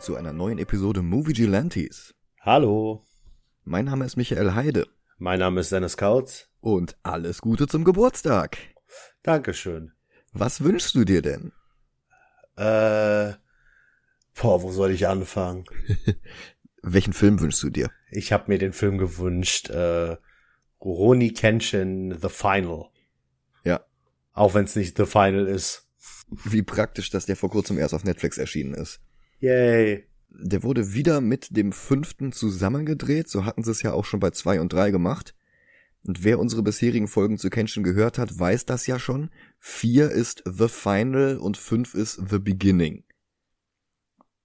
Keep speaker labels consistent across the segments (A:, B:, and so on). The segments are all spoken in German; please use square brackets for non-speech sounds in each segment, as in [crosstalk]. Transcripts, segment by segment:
A: willkommen zu einer neuen Episode Movie Gelantes.
B: Hallo,
A: Mein Name ist Michael Heide
B: mein Name ist Dennis Kautz.
A: und alles Gute zum Geburtstag.
B: Dankeschön.
A: Was wünschst du dir denn?
B: Äh, boah, wo soll ich anfangen? [laughs]
A: Welchen Film wünschst du dir?
B: Ich habe mir den Film gewünscht, äh, Roni Kenshin The Final.
A: Ja.
B: Auch wenn es nicht The Final ist.
A: Wie praktisch, dass der vor kurzem erst auf Netflix erschienen ist.
B: Yay.
A: Der wurde wieder mit dem fünften zusammengedreht, so hatten sie es ja auch schon bei zwei und drei gemacht. Und wer unsere bisherigen Folgen zu Kenshin gehört hat, weiß das ja schon. Vier ist The Final und fünf ist The Beginning.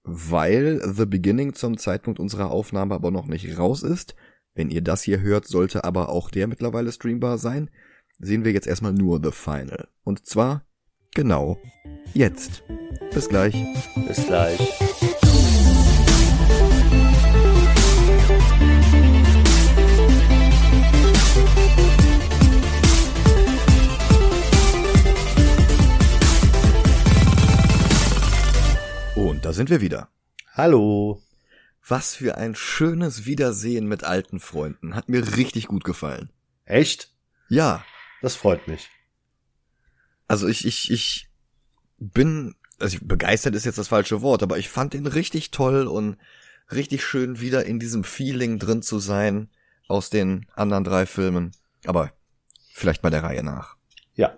A: Weil The Beginning zum Zeitpunkt unserer Aufnahme aber noch nicht raus ist, wenn ihr das hier hört, sollte aber auch der mittlerweile streambar sein, sehen wir jetzt erstmal nur The Final. Und zwar genau jetzt. Bis gleich.
B: Bis gleich.
A: Und da sind wir wieder.
B: Hallo.
A: Was für ein schönes Wiedersehen mit alten Freunden. Hat mir richtig gut gefallen.
B: Echt?
A: Ja,
B: Das freut mich.
A: Also ich, ich, ich bin, also begeistert ist jetzt das falsche Wort, aber ich fand ihn richtig toll und richtig schön wieder in diesem Feeling drin zu sein aus den anderen drei Filmen. Aber vielleicht mal der Reihe nach.
B: Ja.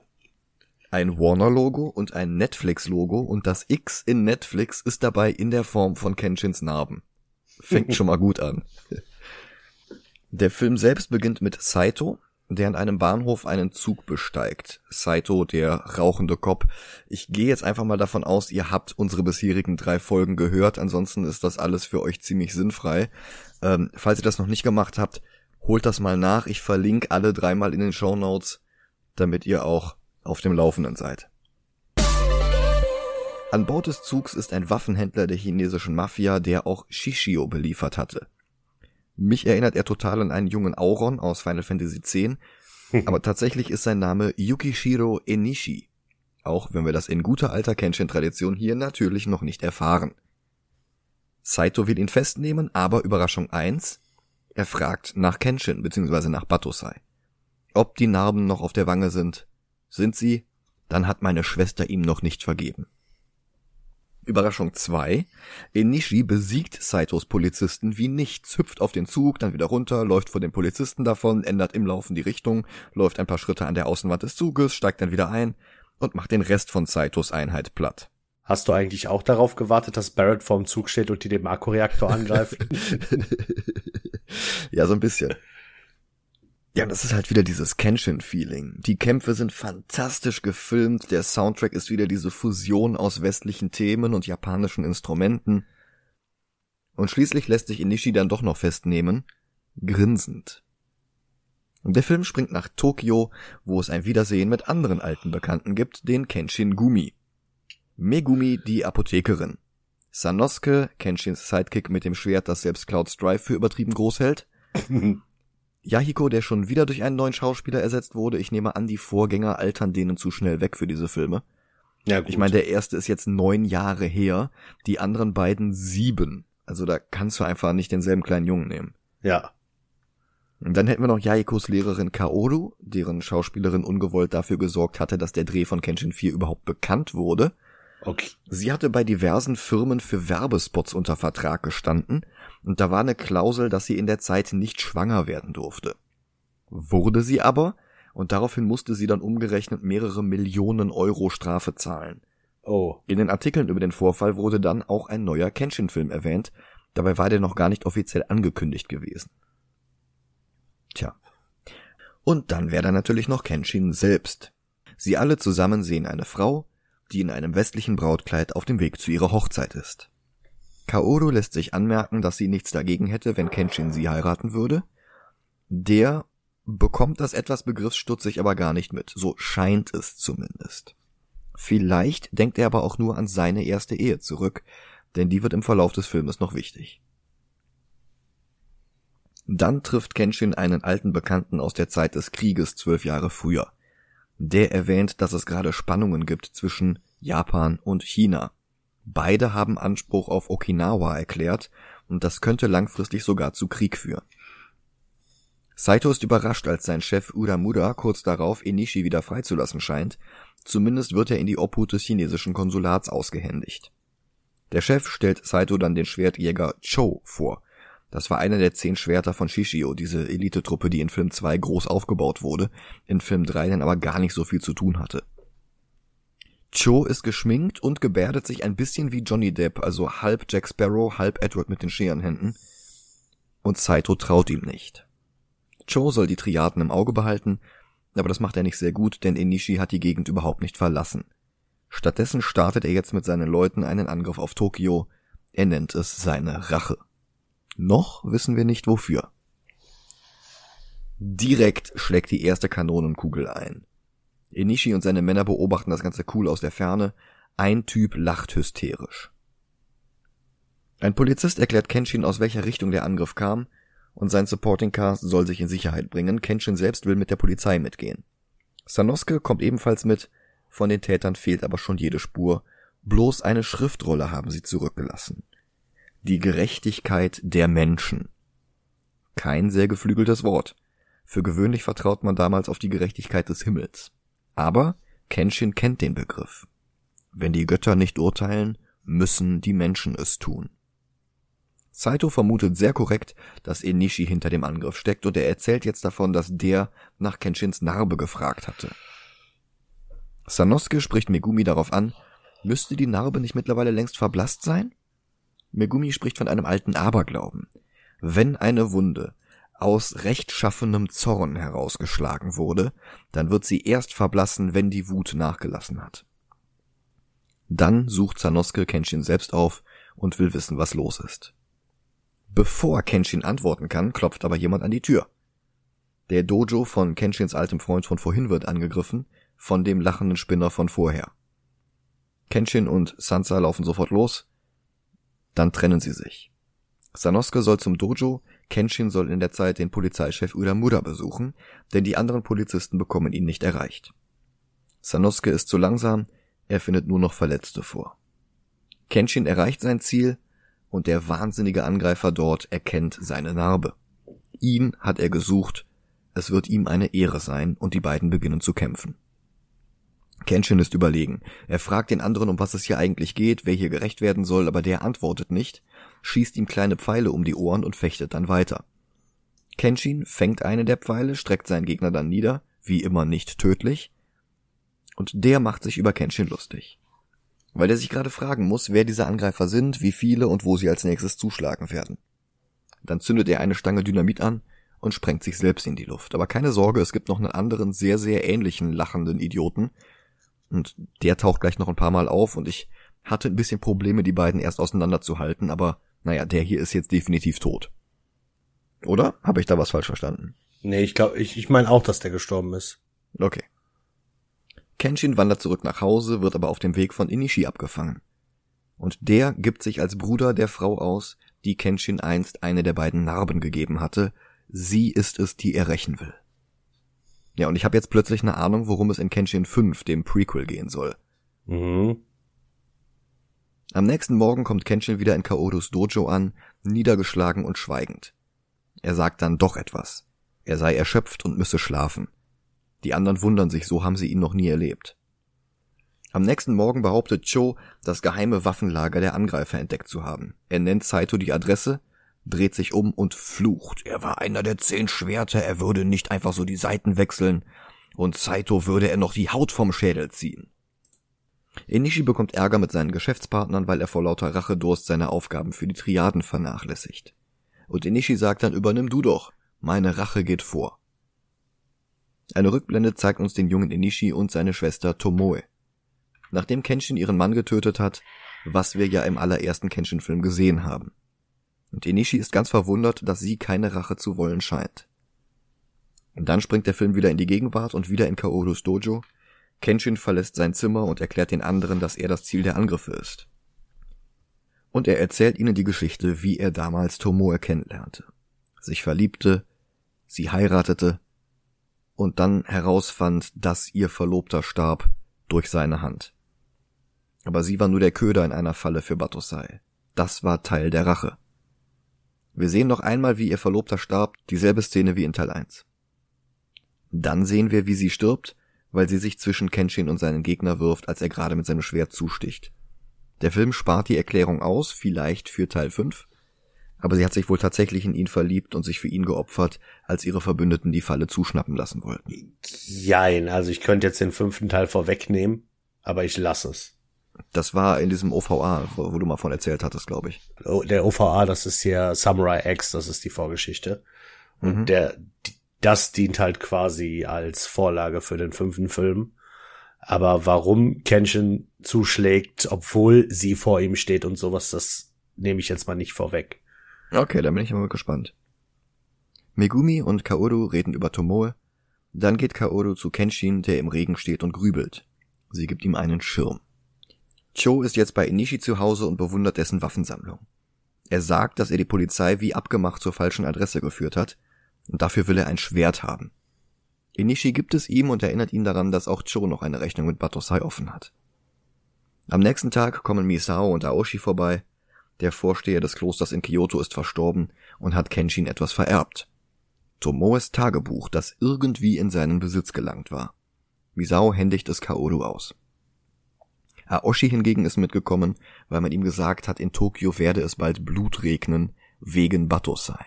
A: Ein Warner-Logo und ein Netflix-Logo und das X in Netflix ist dabei in der Form von Kenshins Narben. Fängt [laughs] schon mal gut an. Der Film selbst beginnt mit Saito, der an einem Bahnhof einen Zug besteigt. Saito, der rauchende Cop. Ich gehe jetzt einfach mal davon aus, ihr habt unsere bisherigen drei Folgen gehört, ansonsten ist das alles für euch ziemlich sinnfrei. Ähm, falls ihr das noch nicht gemacht habt, holt das mal nach. Ich verlinke alle dreimal in den Show Notes, damit ihr auch auf dem Laufenden seid. An Bord des Zugs ist ein Waffenhändler der chinesischen Mafia, der auch Shishio beliefert hatte. Mich erinnert er total an einen jungen Auron aus Final Fantasy X, [laughs] aber tatsächlich ist sein Name Yukishiro Enishi. Auch wenn wir das in guter alter Kenshin-Tradition hier natürlich noch nicht erfahren. Saito will ihn festnehmen, aber Überraschung 1, er fragt nach Kenshin bzw. nach Batosai. Ob die Narben noch auf der Wange sind, sind sie, dann hat meine Schwester ihm noch nicht vergeben. Überraschung 2. Enishi besiegt Saitos Polizisten wie nichts, hüpft auf den Zug, dann wieder runter, läuft vor den Polizisten davon, ändert im Laufen die Richtung, läuft ein paar Schritte an der Außenwand des Zuges, steigt dann wieder ein und macht den Rest von Saitos Einheit platt.
B: Hast du eigentlich auch darauf gewartet, dass Barrett vorm Zug steht und die den Makroreaktor angreift? [laughs]
A: ja, so ein bisschen. Ja, das ist halt wieder dieses Kenshin-Feeling. Die Kämpfe sind fantastisch gefilmt, der Soundtrack ist wieder diese Fusion aus westlichen Themen und japanischen Instrumenten. Und schließlich lässt sich Inishi dann doch noch festnehmen, grinsend. Der Film springt nach Tokio, wo es ein Wiedersehen mit anderen alten Bekannten gibt, den Kenshin Gumi. Megumi, die Apothekerin. Sanosuke, Kenshins Sidekick mit dem Schwert, das selbst Cloud Strife für übertrieben groß hält. [laughs] Yahiko, der schon wieder durch einen neuen Schauspieler ersetzt wurde. Ich nehme an, die Vorgänger altern denen zu schnell weg für diese Filme.
B: ja, gut.
A: Ich meine, der erste ist jetzt neun Jahre her, die anderen beiden sieben. Also da kannst du einfach nicht denselben kleinen Jungen nehmen.
B: ja.
A: Und dann hätten wir noch Yahikos Lehrerin Kaoru, deren Schauspielerin ungewollt dafür gesorgt hatte, dass der Dreh von Kenshin 4 überhaupt bekannt wurde.
B: Okay.
A: Sie hatte bei diversen Firmen für Werbespots unter Vertrag gestanden und da war eine Klausel, dass sie in der Zeit nicht schwanger werden durfte. Wurde sie aber und daraufhin musste sie dann umgerechnet mehrere Millionen Euro Strafe zahlen.
B: Oh.
A: In den Artikeln über den Vorfall wurde dann auch ein neuer Kenshin-Film erwähnt, dabei war der noch gar nicht offiziell angekündigt gewesen. Tja. Und dann wäre da natürlich noch Kenshin selbst. Sie alle zusammen sehen eine Frau, die in einem westlichen Brautkleid auf dem Weg zu ihrer Hochzeit ist. Kaoru lässt sich anmerken, dass sie nichts dagegen hätte, wenn Kenshin sie heiraten würde. Der bekommt das etwas begriffsstutzig aber gar nicht mit, so scheint es zumindest. Vielleicht denkt er aber auch nur an seine erste Ehe zurück, denn die wird im Verlauf des Filmes noch wichtig. Dann trifft Kenshin einen alten Bekannten aus der Zeit des Krieges zwölf Jahre früher. Der erwähnt, dass es gerade Spannungen gibt zwischen Japan und China. Beide haben Anspruch auf Okinawa erklärt und das könnte langfristig sogar zu Krieg führen. Saito ist überrascht, als sein Chef Uramura kurz darauf Enishi wieder freizulassen scheint, zumindest wird er in die Obhut des chinesischen Konsulats ausgehändigt. Der Chef stellt Saito dann den Schwertjäger Cho vor. Das war einer der zehn Schwerter von Shishio, diese Elitetruppe, die in Film 2 groß aufgebaut wurde, in Film 3 dann aber gar nicht so viel zu tun hatte. Cho ist geschminkt und gebärdet sich ein bisschen wie Johnny Depp, also halb Jack Sparrow, halb Edward mit den Scherenhänden. Und Saito traut ihm nicht. Cho soll die Triaden im Auge behalten, aber das macht er nicht sehr gut, denn Enishi hat die Gegend überhaupt nicht verlassen. Stattdessen startet er jetzt mit seinen Leuten einen Angriff auf Tokio. Er nennt es seine Rache. Noch wissen wir nicht wofür. Direkt schlägt die erste Kanonenkugel ein. Enishi und seine Männer beobachten das Ganze cool aus der Ferne. Ein Typ lacht hysterisch. Ein Polizist erklärt Kenshin, aus welcher Richtung der Angriff kam, und sein Supporting Cast soll sich in Sicherheit bringen. Kenshin selbst will mit der Polizei mitgehen. Sanosuke kommt ebenfalls mit, von den Tätern fehlt aber schon jede Spur, bloß eine Schriftrolle haben sie zurückgelassen. Die Gerechtigkeit der Menschen. Kein sehr geflügeltes Wort. Für gewöhnlich vertraut man damals auf die Gerechtigkeit des Himmels. Aber Kenshin kennt den Begriff. Wenn die Götter nicht urteilen, müssen die Menschen es tun. Saito vermutet sehr korrekt, dass Enishi hinter dem Angriff steckt und er erzählt jetzt davon, dass der nach Kenshins Narbe gefragt hatte. Sanosuke spricht Megumi darauf an, müsste die Narbe nicht mittlerweile längst verblasst sein? Megumi spricht von einem alten Aberglauben. Wenn eine Wunde aus rechtschaffenem Zorn herausgeschlagen wurde, dann wird sie erst verblassen, wenn die Wut nachgelassen hat. Dann sucht Sanosuke Kenshin selbst auf und will wissen, was los ist. Bevor Kenshin antworten kann, klopft aber jemand an die Tür. Der Dojo von Kenshins altem Freund von vorhin wird angegriffen, von dem lachenden Spinner von vorher. Kenshin und Sansa laufen sofort los, dann trennen sie sich. Sanosuke soll zum Dojo, Kenshin soll in der Zeit den Polizeichef Udamura besuchen, denn die anderen Polizisten bekommen ihn nicht erreicht. Sanosuke ist zu langsam, er findet nur noch Verletzte vor. Kenshin erreicht sein Ziel und der wahnsinnige Angreifer dort erkennt seine Narbe. Ihn hat er gesucht, es wird ihm eine Ehre sein und die beiden beginnen zu kämpfen. Kenshin ist überlegen. Er fragt den anderen, um was es hier eigentlich geht, wer hier gerecht werden soll, aber der antwortet nicht schießt ihm kleine Pfeile um die Ohren und fechtet dann weiter. Kenshin fängt eine der Pfeile, streckt seinen Gegner dann nieder, wie immer nicht tödlich, und der macht sich über Kenshin lustig. Weil er sich gerade fragen muss, wer diese Angreifer sind, wie viele und wo sie als nächstes zuschlagen werden. Dann zündet er eine Stange Dynamit an und sprengt sich selbst in die Luft. Aber keine Sorge, es gibt noch einen anderen, sehr, sehr ähnlichen lachenden Idioten. Und der taucht gleich noch ein paar Mal auf und ich hatte ein bisschen Probleme, die beiden erst auseinanderzuhalten, aber naja, der hier ist jetzt definitiv tot. Oder? Habe ich da was falsch verstanden?
B: Nee, ich glaube, ich, ich meine auch, dass der gestorben ist.
A: Okay. Kenshin wandert zurück nach Hause, wird aber auf dem Weg von Inishi abgefangen. Und der gibt sich als Bruder der Frau aus, die Kenshin einst eine der beiden Narben gegeben hatte. Sie ist es, die er rächen will. Ja, und ich habe jetzt plötzlich eine Ahnung, worum es in Kenshin 5, dem Prequel, gehen soll. Mhm. Am nächsten Morgen kommt Kenshin wieder in Kaodos Dojo an, niedergeschlagen und schweigend. Er sagt dann doch etwas. Er sei erschöpft und müsse schlafen. Die anderen wundern sich, so haben sie ihn noch nie erlebt. Am nächsten Morgen behauptet Cho, das geheime Waffenlager der Angreifer entdeckt zu haben. Er nennt Saito die Adresse, dreht sich um und flucht. Er war einer der zehn Schwerter, er würde nicht einfach so die Seiten wechseln, und Saito würde er noch die Haut vom Schädel ziehen. Enishi bekommt Ärger mit seinen Geschäftspartnern, weil er vor lauter Rachedurst seine Aufgaben für die Triaden vernachlässigt. Und Enishi sagt dann, übernimm du doch, meine Rache geht vor. Eine Rückblende zeigt uns den jungen Enishi und seine Schwester Tomoe. Nachdem Kenshin ihren Mann getötet hat, was wir ja im allerersten Kenshin-Film gesehen haben. Und Enishi ist ganz verwundert, dass sie keine Rache zu wollen scheint. Und dann springt der Film wieder in die Gegenwart und wieder in Kaodos Dojo, Kenshin verlässt sein Zimmer und erklärt den anderen, dass er das Ziel der Angriffe ist. Und er erzählt ihnen die Geschichte, wie er damals Tomoe kennenlernte, sich verliebte, sie heiratete und dann herausfand, dass ihr Verlobter starb durch seine Hand. Aber sie war nur der Köder in einer Falle für Batosai. Das war Teil der Rache. Wir sehen noch einmal, wie ihr Verlobter starb, dieselbe Szene wie in Teil 1. Dann sehen wir, wie sie stirbt, weil sie sich zwischen Kenshin und seinen Gegner wirft, als er gerade mit seinem Schwert zusticht. Der Film spart die Erklärung aus, vielleicht für Teil 5, aber sie hat sich wohl tatsächlich in ihn verliebt und sich für ihn geopfert, als ihre Verbündeten die Falle zuschnappen lassen wollten.
B: Jein, also ich könnte jetzt den fünften Teil vorwegnehmen, aber ich lasse es.
A: Das war in diesem OVA, wo, wo du mal von erzählt hattest, glaube ich.
B: Der OVA, das ist hier Samurai X, das ist die Vorgeschichte. Und mhm. der, das dient halt quasi als Vorlage für den fünften Film. Aber warum Kenshin zuschlägt, obwohl sie vor ihm steht und sowas, das nehme ich jetzt mal nicht vorweg.
A: Okay, dann bin ich mal gespannt. Megumi und Kaoru reden über Tomoe. Dann geht Kaoru zu Kenshin, der im Regen steht und grübelt. Sie gibt ihm einen Schirm. Cho ist jetzt bei Inishi zu Hause und bewundert dessen Waffensammlung. Er sagt, dass er die Polizei wie abgemacht zur falschen Adresse geführt hat, und dafür will er ein Schwert haben. Inishi gibt es ihm und erinnert ihn daran, dass auch Cho noch eine Rechnung mit Batosai offen hat. Am nächsten Tag kommen Misao und Aoshi vorbei. Der Vorsteher des Klosters in Kyoto ist verstorben und hat Kenshin etwas vererbt. Tomoes Tagebuch, das irgendwie in seinen Besitz gelangt war. Misao händigt es Kaoru aus. Aoshi hingegen ist mitgekommen, weil man ihm gesagt hat, in Tokio werde es bald Blut regnen, wegen Batosai.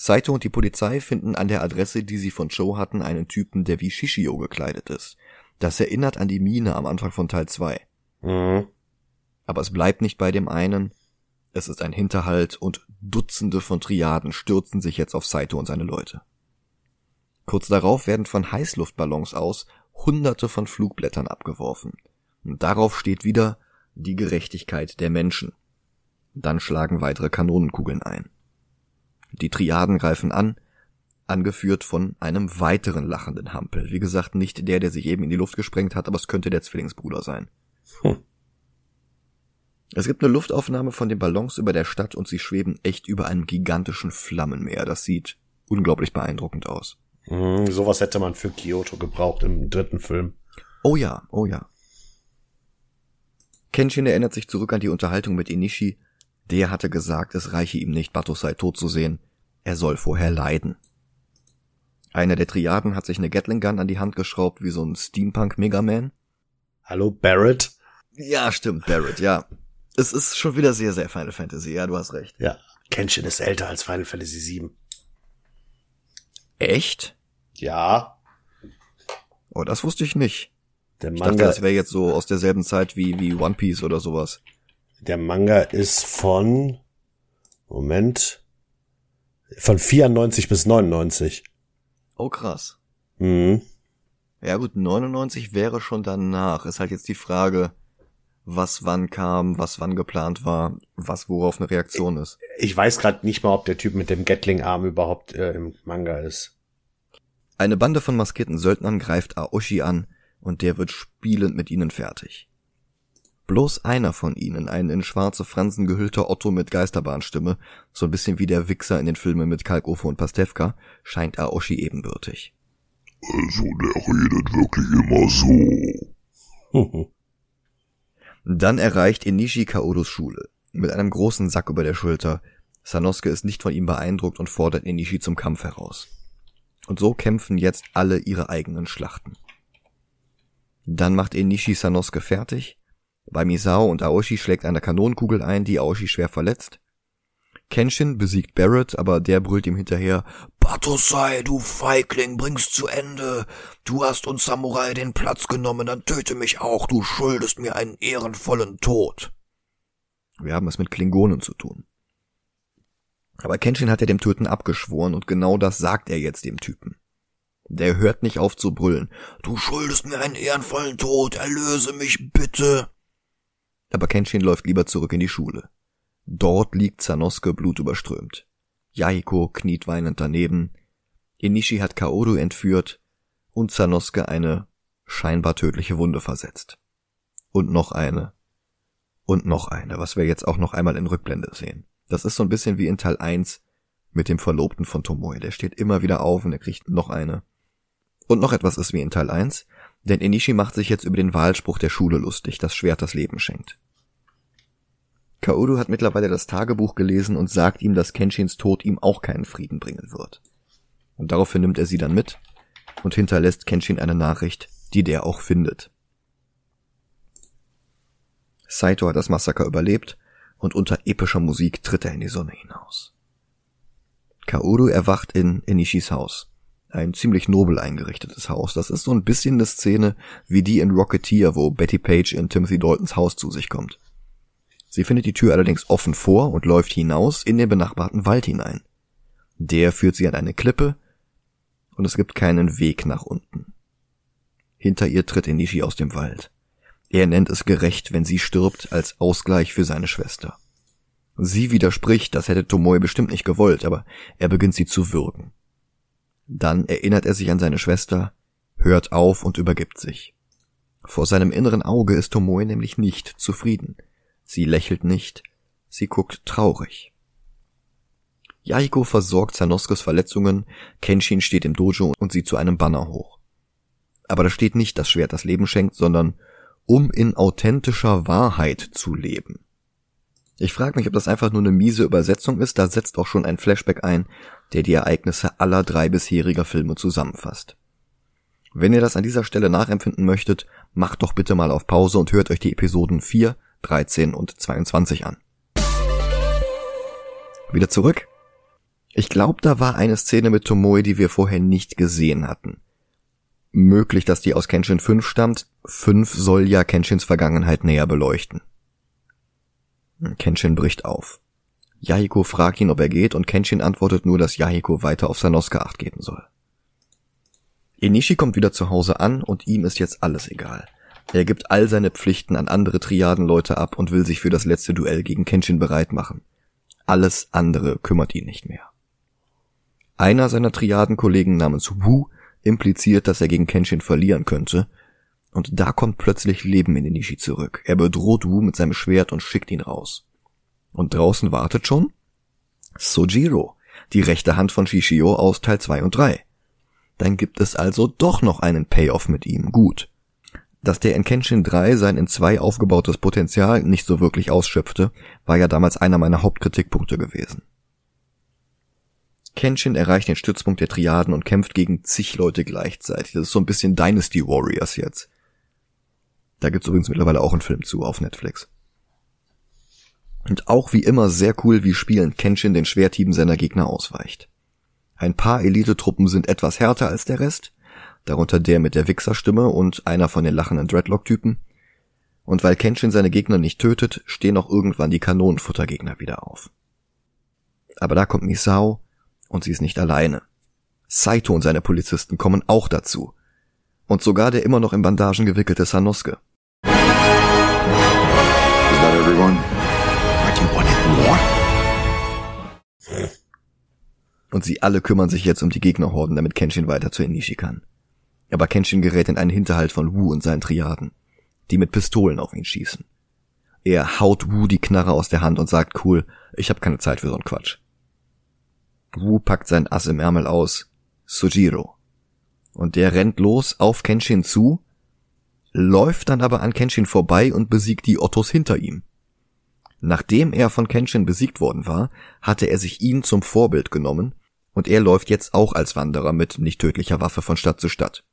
A: Saito und die Polizei finden an der Adresse, die sie von Joe hatten, einen Typen, der wie Shishio gekleidet ist. Das erinnert an die Mine am Anfang von Teil 2. Mhm. Aber es bleibt nicht bei dem einen. Es ist ein Hinterhalt und Dutzende von Triaden stürzen sich jetzt auf Saito und seine Leute. Kurz darauf werden von Heißluftballons aus hunderte von Flugblättern abgeworfen. Und darauf steht wieder die Gerechtigkeit der Menschen. Dann schlagen weitere Kanonenkugeln ein. Die Triaden greifen an, angeführt von einem weiteren lachenden Hampel. Wie gesagt, nicht der, der sich eben in die Luft gesprengt hat, aber es könnte der Zwillingsbruder sein. Hm. Es gibt eine Luftaufnahme von den Ballons über der Stadt und sie schweben echt über einem gigantischen Flammenmeer. Das sieht unglaublich beeindruckend aus.
B: Mm, sowas hätte man für Kyoto gebraucht im dritten Film.
A: Oh ja, oh ja. Kenshin erinnert sich zurück an die Unterhaltung mit Inishi, der hatte gesagt, es reiche ihm nicht, Batosai tot zu sehen. Er soll vorher leiden. Einer der Triaden hat sich eine Gatling Gun an die Hand geschraubt, wie so ein Steampunk Megaman.
B: Hallo, Barrett?
A: Ja, stimmt, Barrett, ja. Es ist schon wieder sehr, sehr Final Fantasy, ja, du hast recht.
B: Ja, Kenshin ist älter als Final Fantasy VII.
A: Echt?
B: Ja.
A: Oh, das wusste ich nicht. Der Manga, ich dachte, das wäre jetzt so aus derselben Zeit wie, wie One Piece oder sowas.
B: Der Manga ist von, Moment, von 94 bis 99.
A: Oh, krass.
B: Mhm.
A: Ja gut, 99 wäre schon danach. Ist halt jetzt die Frage, was wann kam, was wann geplant war, was worauf eine Reaktion ist.
B: Ich weiß gerade nicht mal, ob der Typ mit dem Gatling-Arm überhaupt äh, im Manga ist.
A: Eine Bande von maskierten Söldnern greift Aoshi an und der wird spielend mit ihnen fertig. Bloß einer von ihnen, ein in schwarze Fransen gehüllter Otto mit Geisterbahnstimme, so ein bisschen wie der Wichser in den Filmen mit Kalkofe und Pastewka, scheint Aoshi ebenbürtig.
C: Also, der redet wirklich immer so. [laughs]
A: Dann erreicht Inishi Kaodos Schule, mit einem großen Sack über der Schulter. Sanosuke ist nicht von ihm beeindruckt und fordert Inishi zum Kampf heraus. Und so kämpfen jetzt alle ihre eigenen Schlachten. Dann macht Inishi Sanosuke fertig, bei Misao und Aoshi schlägt eine Kanonenkugel ein, die Aoshi schwer verletzt. Kenshin besiegt Barrett, aber der brüllt ihm hinterher, Batosai, du Feigling, bring's zu Ende. Du hast uns Samurai den Platz genommen, dann töte mich auch, du schuldest mir einen ehrenvollen Tod. Wir haben es mit Klingonen zu tun. Aber Kenshin hat ja dem Töten abgeschworen und genau das sagt er jetzt dem Typen. Der hört nicht auf zu brüllen. Du schuldest mir einen ehrenvollen Tod, erlöse mich bitte. Aber Kenshin läuft lieber zurück in die Schule. Dort liegt Sanosuke blutüberströmt. Yahiko kniet weinend daneben. Inishi hat Kaoru entführt und Sanosuke eine scheinbar tödliche Wunde versetzt. Und noch eine. Und noch eine, was wir jetzt auch noch einmal in Rückblende sehen. Das ist so ein bisschen wie in Teil 1 mit dem Verlobten von Tomoe. Der steht immer wieder auf und er kriegt noch eine. Und noch etwas ist wie in Teil 1. Denn Enishi macht sich jetzt über den Wahlspruch der Schule lustig, das Schwert das Leben schenkt. Kaoru hat mittlerweile das Tagebuch gelesen und sagt ihm, dass Kenshins Tod ihm auch keinen Frieden bringen wird. Und daraufhin nimmt er sie dann mit und hinterlässt Kenshin eine Nachricht, die der auch findet. Saito hat das Massaker überlebt und unter epischer Musik tritt er in die Sonne hinaus. Kaoru erwacht in Enishis Haus. Ein ziemlich nobel eingerichtetes Haus. Das ist so ein bisschen eine Szene wie die in Rocketeer, wo Betty Page in Timothy Daltons Haus zu sich kommt. Sie findet die Tür allerdings offen vor und läuft hinaus in den benachbarten Wald hinein. Der führt sie an eine Klippe und es gibt keinen Weg nach unten. Hinter ihr tritt Enishi aus dem Wald. Er nennt es gerecht, wenn sie stirbt, als Ausgleich für seine Schwester. Sie widerspricht, das hätte Tomoe bestimmt nicht gewollt, aber er beginnt sie zu würgen. Dann erinnert er sich an seine Schwester, hört auf und übergibt sich. Vor seinem inneren Auge ist Tomoe nämlich nicht zufrieden. Sie lächelt nicht, sie guckt traurig. Yahiko versorgt Sanoskes Verletzungen, Kenshin steht im Dojo und sieht zu einem Banner hoch. Aber da steht nicht das Schwert das Leben schenkt, sondern um in authentischer Wahrheit zu leben. Ich frage mich, ob das einfach nur eine miese Übersetzung ist, da setzt auch schon ein Flashback ein, der die Ereignisse aller drei bisheriger Filme zusammenfasst. Wenn ihr das an dieser Stelle nachempfinden möchtet, macht doch bitte mal auf Pause und hört euch die Episoden 4, 13 und 22 an. Wieder zurück. Ich glaube, da war eine Szene mit Tomoe, die wir vorher nicht gesehen hatten. Möglich, dass die aus Kenshin 5 stammt. 5 soll ja Kenshins Vergangenheit näher beleuchten. Kenshin bricht auf. Yahiko fragt ihn, ob er geht, und Kenshin antwortet nur, dass Yahiko weiter auf Sanosuke acht geben soll. Enishi kommt wieder zu Hause an und ihm ist jetzt alles egal. Er gibt all seine Pflichten an andere Triadenleute ab und will sich für das letzte Duell gegen Kenshin bereit machen. Alles andere kümmert ihn nicht mehr. Einer seiner Triadenkollegen namens Wu impliziert, dass er gegen Kenshin verlieren könnte, und da kommt plötzlich Leben in Enishi zurück. Er bedroht Wu mit seinem Schwert und schickt ihn raus. Und draußen wartet schon Sojiro, die rechte Hand von Shishio aus Teil 2 und 3. Dann gibt es also doch noch einen Payoff mit ihm. Gut. Dass der in Kenshin 3 sein in 2 aufgebautes Potenzial nicht so wirklich ausschöpfte, war ja damals einer meiner Hauptkritikpunkte gewesen. Kenshin erreicht den Stützpunkt der Triaden und kämpft gegen zig Leute gleichzeitig. Das ist so ein bisschen Dynasty Warriors jetzt. Da gibt's übrigens mittlerweile auch einen Film zu auf Netflix. Und auch wie immer sehr cool, wie spielend Kenshin den Schwerthieben seiner Gegner ausweicht. Ein paar Elitetruppen sind etwas härter als der Rest, darunter der mit der Wichserstimme und einer von den lachenden Dreadlock-Typen. Und weil Kenshin seine Gegner nicht tötet, stehen auch irgendwann die Kanonenfuttergegner wieder auf. Aber da kommt Misao, und sie ist nicht alleine. Saito und seine Polizisten kommen auch dazu. Und sogar der immer noch in Bandagen gewickelte Sanosuke. Everyone? Like you wanted more? Und sie alle kümmern sich jetzt um die Gegnerhorden, damit Kenshin weiter zu Enishi kann. Aber Kenshin gerät in einen Hinterhalt von Wu und seinen Triaden, die mit Pistolen auf ihn schießen. Er haut Wu die Knarre aus der Hand und sagt cool, ich hab keine Zeit für so'n Quatsch. Wu packt sein Ass im Ärmel aus. Sojiro. Und der rennt los auf Kenshin zu, läuft dann aber an Kenshin vorbei und besiegt die Ottos hinter ihm. Nachdem er von Kenshin besiegt worden war, hatte er sich ihn zum Vorbild genommen und er läuft jetzt auch als Wanderer mit nicht tödlicher Waffe von Stadt zu Stadt.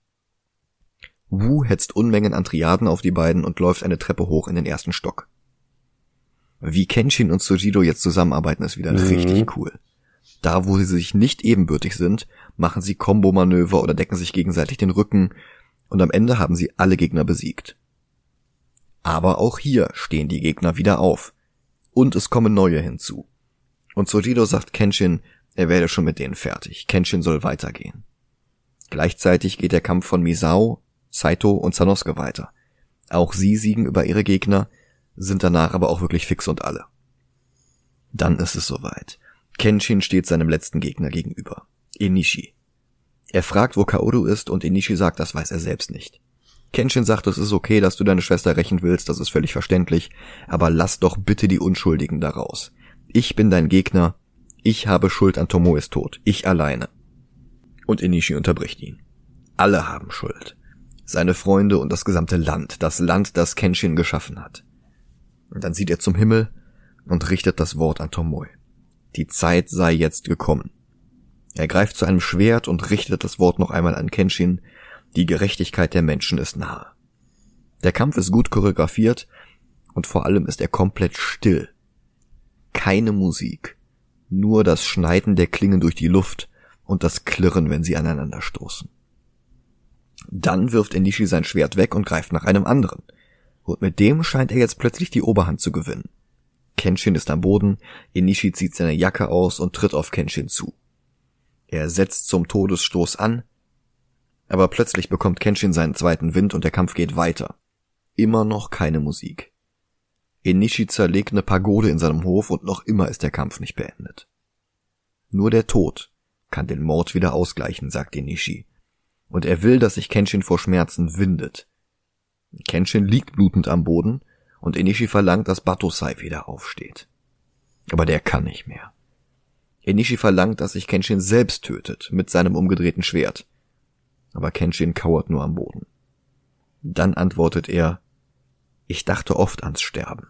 A: Wu hetzt Unmengen an Triaden auf die beiden und läuft eine Treppe hoch in den ersten Stock. Wie Kenshin und Sojiro jetzt zusammenarbeiten, ist wieder mhm. richtig cool. Da, wo sie sich nicht ebenbürtig sind, machen sie Kombo-Manöver oder decken sich gegenseitig den Rücken und am Ende haben sie alle Gegner besiegt. Aber auch hier stehen die Gegner wieder auf. Und es kommen neue hinzu. Und Sojiro sagt Kenshin, er werde schon mit denen fertig. Kenshin soll weitergehen. Gleichzeitig geht der Kampf von Misao, Saito und Sanosuke weiter. Auch sie siegen über ihre Gegner, sind danach aber auch wirklich fix und alle. Dann ist es soweit. Kenshin steht seinem letzten Gegner gegenüber. Enishi. Er fragt, wo Kaoru ist und Enishi sagt, das weiß er selbst nicht. Kenshin sagt, es ist okay, dass du deine Schwester rächen willst, das ist völlig verständlich, aber lass doch bitte die Unschuldigen daraus. Ich bin dein Gegner, ich habe Schuld an Tomoes Tod, ich alleine. Und Enishi unterbricht ihn. Alle haben Schuld. seine Freunde und das gesamte Land, das Land, das Kenshin geschaffen hat. Und dann sieht er zum Himmel und richtet das Wort an Tomoe. Die Zeit sei jetzt gekommen. Er greift zu einem Schwert und richtet das Wort noch einmal an Kenshin. Die Gerechtigkeit der Menschen ist nahe. Der Kampf ist gut choreografiert und vor allem ist er komplett still. Keine Musik, nur das Schneiden der Klingen durch die Luft und das Klirren, wenn sie aneinander stoßen. Dann wirft Enishi sein Schwert weg und greift nach einem anderen. Und mit dem scheint er jetzt plötzlich die Oberhand zu gewinnen. Kenshin ist am Boden, Enishi zieht seine Jacke aus und tritt auf Kenshin zu. Er setzt zum Todesstoß an, aber plötzlich bekommt Kenshin seinen zweiten Wind und der Kampf geht weiter. Immer noch keine Musik. Enishi zerlegt eine Pagode in seinem Hof und noch immer ist der Kampf nicht beendet. Nur der Tod kann den Mord wieder ausgleichen, sagt Enishi. Und er will, dass sich Kenshin vor Schmerzen windet. Kenshin liegt blutend am Boden und Enishi verlangt, dass Batosai wieder aufsteht. Aber der kann nicht mehr. Enishi verlangt, dass sich Kenshin selbst tötet mit seinem umgedrehten Schwert. Aber Kenshin kauert nur am Boden. Dann antwortet er, ich dachte oft ans Sterben.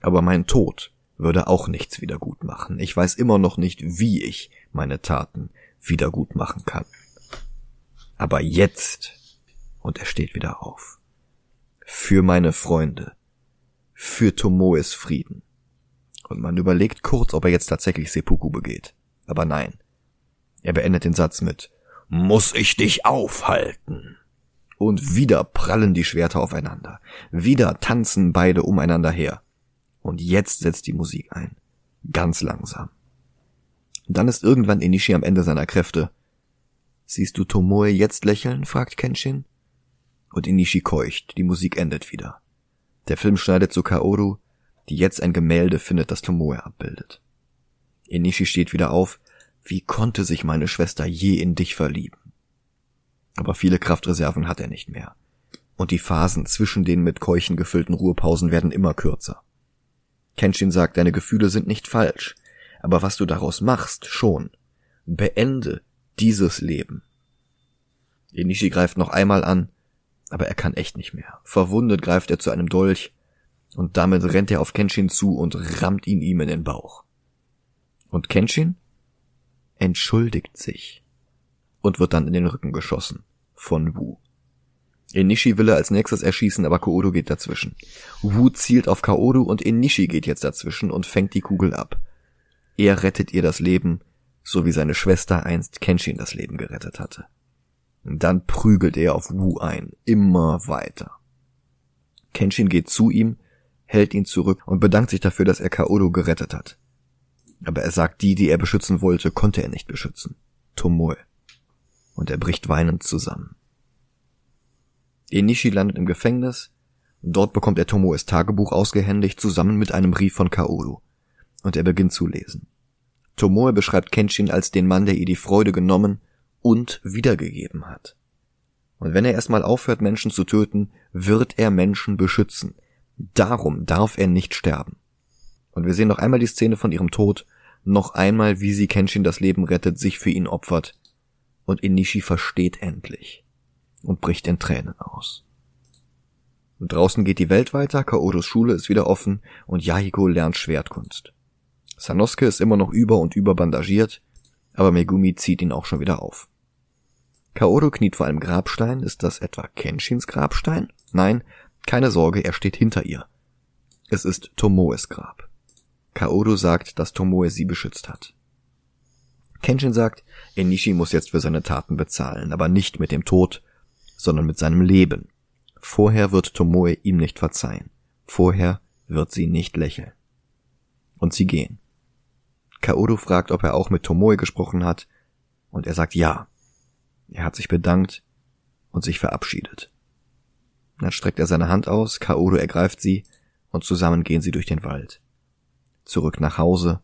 A: Aber mein Tod würde auch nichts wieder gut machen. Ich weiß immer noch nicht, wie ich meine Taten wieder gut machen kann. Aber jetzt, und er steht wieder auf, für meine Freunde, für Tomoes Frieden. Und man überlegt kurz, ob er jetzt tatsächlich Seppuku begeht. Aber nein. Er beendet den Satz mit Muss ich dich aufhalten? Und wieder prallen die Schwerter aufeinander. Wieder tanzen beide umeinander her. Und jetzt setzt die Musik ein. Ganz langsam. Dann ist irgendwann Inishi am Ende seiner Kräfte. Siehst du Tomoe jetzt lächeln? fragt Kenshin. Und Inishi keucht. Die Musik endet wieder. Der Film schneidet zu Kaoru, die jetzt ein Gemälde findet, das Tomoe abbildet. Inishi steht wieder auf. Wie konnte sich meine Schwester je in dich verlieben? Aber viele Kraftreserven hat er nicht mehr. Und die Phasen zwischen den mit Keuchen gefüllten Ruhepausen werden immer kürzer. Kenshin sagt, deine Gefühle sind nicht falsch, aber was du daraus machst, schon. Beende dieses Leben. Inishi greift noch einmal an, aber er kann echt nicht mehr. Verwundet greift er zu einem Dolch, und damit rennt er auf Kenshin zu und rammt ihn ihm in den Bauch. Und Kenshin entschuldigt sich und wird dann in den Rücken geschossen von Wu. Enishi will er als nächstes erschießen, aber Koodo geht dazwischen. Wu zielt auf Kaoru und Enishi geht jetzt dazwischen und fängt die Kugel ab. Er rettet ihr das Leben, so wie seine Schwester einst Kenshin das Leben gerettet hatte. Dann prügelt er auf Wu ein, immer weiter. Kenshin geht zu ihm, hält ihn zurück und bedankt sich dafür, dass er Kaodo gerettet hat. Aber er sagt, die, die er beschützen wollte, konnte er nicht beschützen. Tomoe. Und er bricht weinend zusammen. Enishi landet im Gefängnis. Dort bekommt er Tomoes Tagebuch ausgehändigt, zusammen mit einem Brief von Kaoru. Und er beginnt zu lesen. Tomoe beschreibt Kenshin als den Mann, der ihr die Freude genommen und wiedergegeben hat. Und wenn er erstmal aufhört, Menschen zu töten, wird er Menschen beschützen. Darum darf er nicht sterben. Und wir sehen noch einmal die Szene von ihrem Tod, noch einmal, wie sie Kenshin das Leben rettet, sich für ihn opfert. Und Inishi versteht endlich und bricht in Tränen aus. Und draußen geht die Welt weiter, Kaodos Schule ist wieder offen und Yahiko lernt Schwertkunst. Sanosuke ist immer noch über und über bandagiert, aber Megumi zieht ihn auch schon wieder auf. Kaodo kniet vor einem Grabstein. Ist das etwa Kenshins Grabstein? Nein, keine Sorge, er steht hinter ihr. Es ist Tomoes Grab. Kaodo sagt, dass Tomoe sie beschützt hat. Kenshin sagt, Enishi muss jetzt für seine Taten bezahlen, aber nicht mit dem Tod, sondern mit seinem Leben. Vorher wird Tomoe ihm nicht verzeihen. Vorher wird sie nicht lächeln. Und sie gehen. Kaodo fragt, ob er auch mit Tomoe gesprochen hat, und er sagt ja. Er hat sich bedankt und sich verabschiedet. Dann streckt er seine Hand aus, Kaodo ergreift sie, und zusammen gehen sie durch den Wald. Zurück nach Hause,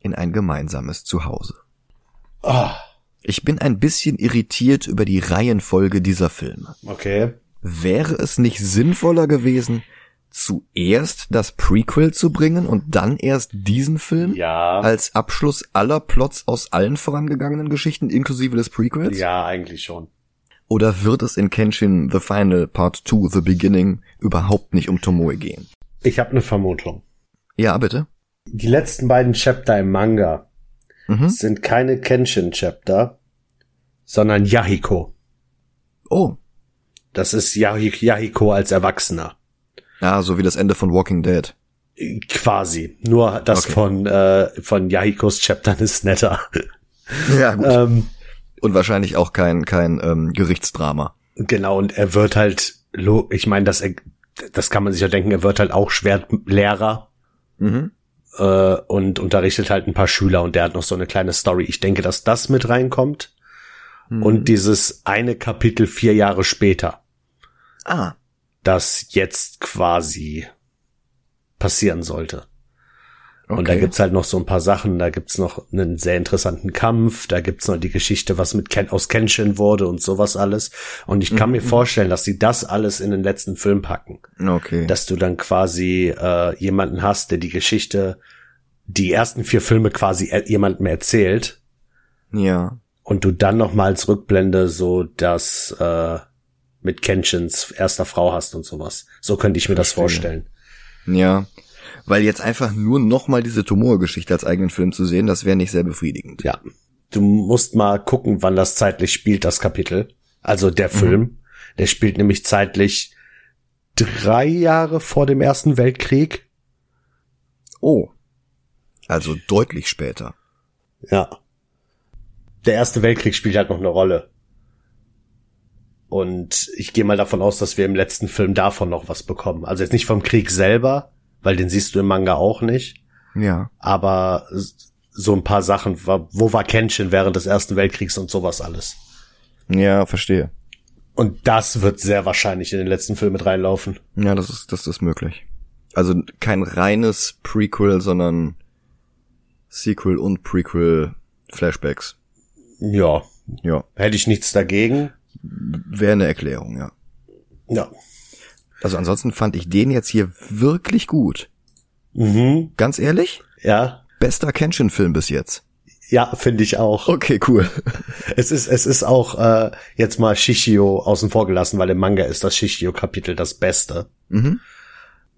A: in ein gemeinsames Zuhause. Oh. Ich bin ein bisschen irritiert über die Reihenfolge dieser Filme.
B: Okay.
A: Wäre es nicht sinnvoller gewesen, zuerst das Prequel zu bringen und dann erst diesen Film
B: ja.
A: als Abschluss aller Plots aus allen vorangegangenen Geschichten inklusive des Prequels?
B: Ja, eigentlich schon.
A: Oder wird es in Kenshin The Final Part 2 The Beginning überhaupt nicht um Tomoe gehen?
B: Ich habe eine Vermutung.
A: Ja, bitte.
B: Die letzten beiden Chapter im Manga
A: Mhm.
B: sind keine Kenshin-Chapter, sondern Yahiko.
A: Oh.
B: Das ist Yahi Yahiko als Erwachsener.
A: Ja, so wie das Ende von Walking Dead.
B: Quasi. Nur das
A: Okay.
B: von, äh, von Yahikos Chaptern ist netter.
A: Ja, gut.
B: ähm,
A: Und wahrscheinlich auch kein, kein ähm, Gerichtsdrama.
B: genau, und er wird halt, ich meine, das, das kann man sich ja denken, er wird halt auch Schwertlehrer
A: Mhm.
B: Äh, und unterrichtet halt ein paar Schüler und der hat noch so eine kleine Story. Ich denke, dass das mit reinkommt.
A: Mhm.
B: Und dieses eine Kapitel vier Jahre später,
A: Ah.
B: das jetzt quasi passieren sollte.
A: Okay.
B: Und da gibt's halt noch so ein paar Sachen. Da gibt's noch einen sehr interessanten Kampf. Da gibt's noch die Geschichte, was mit Ken aus Kenshin wurde und sowas alles. Und ich kann mir vorstellen, dass sie das alles in den letzten Film packen.
A: Okay.
B: Dass du dann quasi äh, jemanden hast, der die Geschichte, die ersten vier Filme quasi er jemandem erzählt
A: ja.
B: und du dann noch mal als Rückblende so das äh, mit Kenshins erster Frau hast und sowas. So könnte ich mir das vorstellen.
A: Ja. Weil jetzt einfach nur nochmal diese Tomoe-Geschichte als eigenen Film zu sehen, das wäre nicht sehr befriedigend.
B: Ja. Du musst mal gucken, wann das zeitlich spielt, das Kapitel. Also der Film. Der spielt nämlich zeitlich drei Jahre vor dem Ersten Weltkrieg.
A: Oh. Also deutlich später.
B: Ja. Der Erste Weltkrieg spielt halt noch eine Rolle. Und ich gehe mal davon aus, dass wir im letzten Film davon noch was bekommen. Also jetzt nicht vom Krieg selber, weil den siehst du im Manga auch nicht.
A: Ja.
B: Aber so ein paar Sachen, wo war Kenshin während des Ersten Weltkriegs und sowas alles.
A: Ja, verstehe.
B: Und das wird sehr wahrscheinlich in den letzten Film mit reinlaufen.
A: Ja, das ist, das ist möglich. Also kein reines Prequel, sondern Sequel und Prequel Flashbacks.
B: Ja,
A: Ja.
B: hätte ich nichts dagegen.
A: Wäre eine Erklärung, ja.
B: Ja.
A: Also ansonsten fand ich den jetzt hier wirklich gut.
B: Mhm.
A: Ganz ehrlich?
B: Ja.
A: Bester Kenshin-Film bis jetzt.
B: Ja, finde ich auch.
A: Okay, cool.
B: Es ist, es ist auch äh, jetzt mal Shishio außen vor gelassen, weil im Manga ist das Shishio-Kapitel das Beste.
A: Mhm.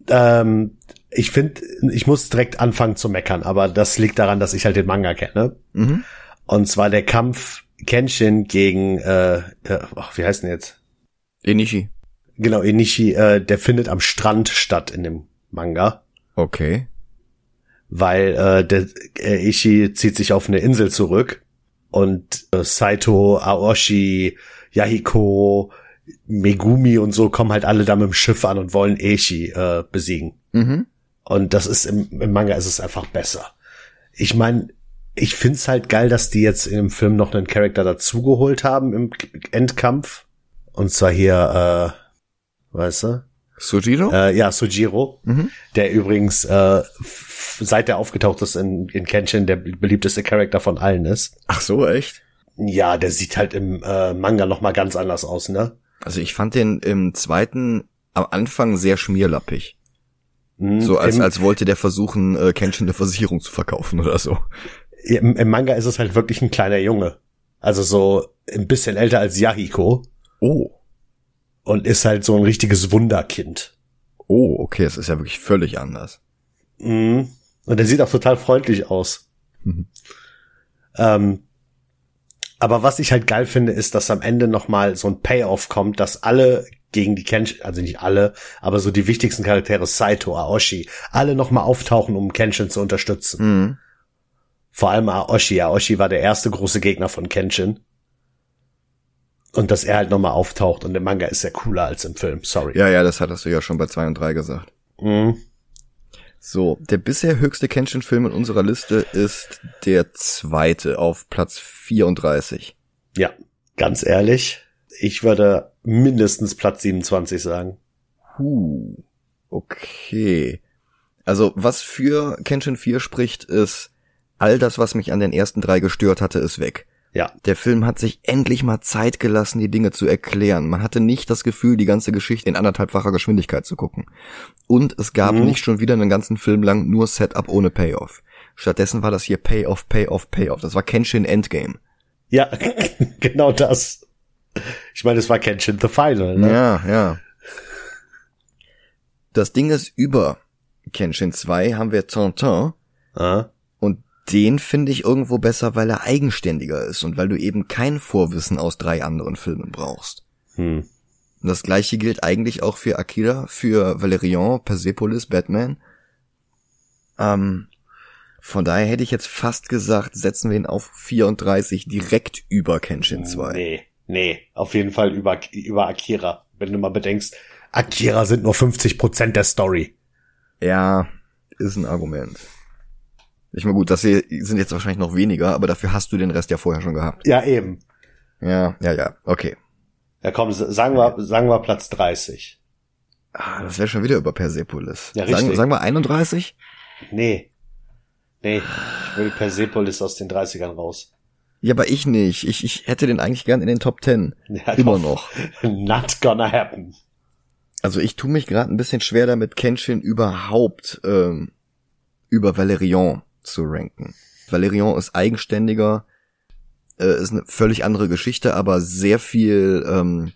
B: Ähm, ich finde, ich muss direkt anfangen zu meckern, aber das liegt daran, dass ich halt den Manga kenne.
A: Mhm.
B: Und zwar der Kampf Kenshin gegen, äh, äh, wie heißt denn jetzt?
A: Enishi.
B: Genau, Inishi, äh, der findet am Strand statt in dem Manga.
A: Okay.
B: weil äh, der äh, Ishi zieht sich auf eine Insel zurück und äh, Saito, Aoshi, Yahiko, Megumi und so kommen halt alle da mit dem Schiff an und wollen Ishi äh, besiegen.
A: Mhm.
B: Und das ist im, im Manga ist es einfach besser. Ich meine, ich find's halt geil, dass die jetzt im Film noch einen Charakter dazugeholt haben im Endkampf. Und zwar hier, äh, weißt du?
A: Sujiro?
B: Äh, ja, Sujiro,
A: Mhm.
B: der übrigens äh, seit er aufgetaucht ist in, in Kenshin der beliebteste Charakter von allen ist.
A: Ach so, echt?
B: Ja, der sieht halt im äh, Manga noch mal ganz anders aus, ne?
A: Also ich fand den im zweiten am Anfang sehr schmierlappig.
B: Mhm,
A: So als, als wollte der versuchen, äh, Kenshin eine Versicherung zu verkaufen oder so.
B: im, Im Manga ist es halt wirklich ein kleiner Junge. Also so ein bisschen älter als Yahiko
A: Oh.
B: Und ist halt so ein richtiges Wunderkind.
A: Oh, okay, es ist ja wirklich völlig anders.
B: Mhm. Und der sieht auch total freundlich aus.
A: Mhm.
B: Ähm, aber was ich halt geil finde, ist, dass am Ende noch mal so ein Payoff kommt, dass alle gegen die Kenshin, also nicht alle, aber so die wichtigsten Charaktere, Saito, Aoshi, alle noch mal auftauchen, um Kenshin zu unterstützen.
A: Mhm.
B: Vor allem Aoshi. Aoshi war der erste große Gegner von Kenshin. Und dass er halt noch mal auftaucht und im Manga ist er cooler als im Film, sorry.
A: Ja, ja, das hattest du ja schon bei zwei und drei gesagt.
B: Mhm.
A: So, der bisher höchste Kenshin-Film in unserer Liste ist der zweite auf Platz 34.
B: Ja, ganz ehrlich, ich würde mindestens Platz 27 sagen.
A: Huh, okay. Also, was für Kenshin 4 spricht, ist, all das, was mich an den ersten drei gestört hatte, ist weg.
B: Ja,
A: Der Film hat sich endlich mal Zeit gelassen, die Dinge zu erklären. Man hatte nicht das Gefühl, die ganze Geschichte in anderthalbfacher Geschwindigkeit zu gucken. Und es gab
B: Mhm.
A: nicht schon wieder einen ganzen Film lang nur Setup ohne Payoff. Stattdessen war das hier Payoff, Payoff, Payoff. Das war Kenshin Endgame.
B: ja, [laughs] genau das. Ich meine, es war Kenshin the Final, ne?
A: Ja, ja. Das Ding ist, über Kenshin 2 haben wir Tintin.
B: Ah.
A: Den finde ich irgendwo besser, weil er eigenständiger ist und weil du eben kein Vorwissen aus drei anderen Filmen brauchst.
B: Hm.
A: Und das gleiche gilt eigentlich auch für Akira, für Valerian, Persepolis, Batman. Ähm, von daher hätte ich jetzt fast gesagt, setzen wir ihn auf 34 direkt über Kenshin 2.
B: Nee, nee, auf jeden Fall über, über Akira. Wenn du mal bedenkst, Akira sind nur 50 Prozent der Story.
A: Ja, ist ein Argument. Ich meine, gut, das hier sind jetzt wahrscheinlich noch weniger, aber dafür hast du den Rest ja vorher schon gehabt.
B: Ja, eben.
A: Ja, ja, ja, okay.
B: Ja, komm, sagen wir, sagen wir Platz 30.
A: Ah, das wäre schon wieder über Persepolis.
B: Ja, richtig.
A: Sagen, sagen wir 31?
B: Nee. Nee, ich will Persepolis aus den 30ern raus.
A: Ja, aber ich nicht. Ich, ich hätte den eigentlich gern in den Top 10.
B: Ja,
A: Immer noch. [laughs]
B: Not gonna happen.
A: Also ich tue mich gerade ein bisschen schwer damit, Kenshin überhaupt ähm, über Valerian zu ranken. Valerian ist eigenständiger, äh, ist eine völlig andere Geschichte, aber sehr viel ähm,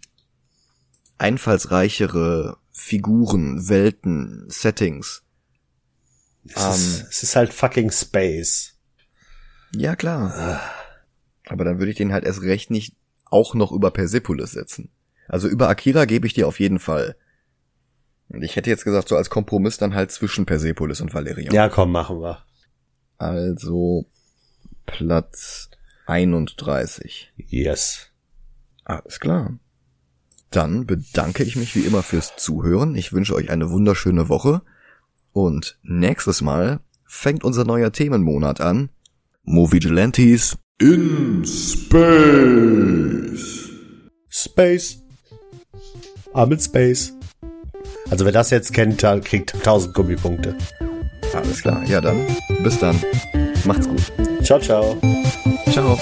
A: einfallsreichere Figuren, Welten, Settings.
B: Es, ist, es ist halt fucking Space.
A: Ja, klar. Aber dann würde ich den halt erst recht nicht auch noch über Persepolis setzen. Also über Akira gebe ich dir auf jeden Fall. Und ich hätte jetzt gesagt, so als Kompromiss dann halt zwischen Persepolis und Valerian.
B: Ja, komm, machen wir.
A: Also Platz 31.
B: Yes.
A: Alles klar. Dann bedanke ich mich wie immer fürs Zuhören. Ich wünsche euch eine wunderschöne Woche. Und nächstes Mal fängt unser neuer Themenmonat an. Movigilantes
C: In Space.
B: Space. I'm in Space. Also wer das jetzt kennt, kriegt 1000 Gummipunkte.
A: Alles klar. Ja dann. Bis dann. Macht's gut.
B: Ciao, ciao.
A: Ciao.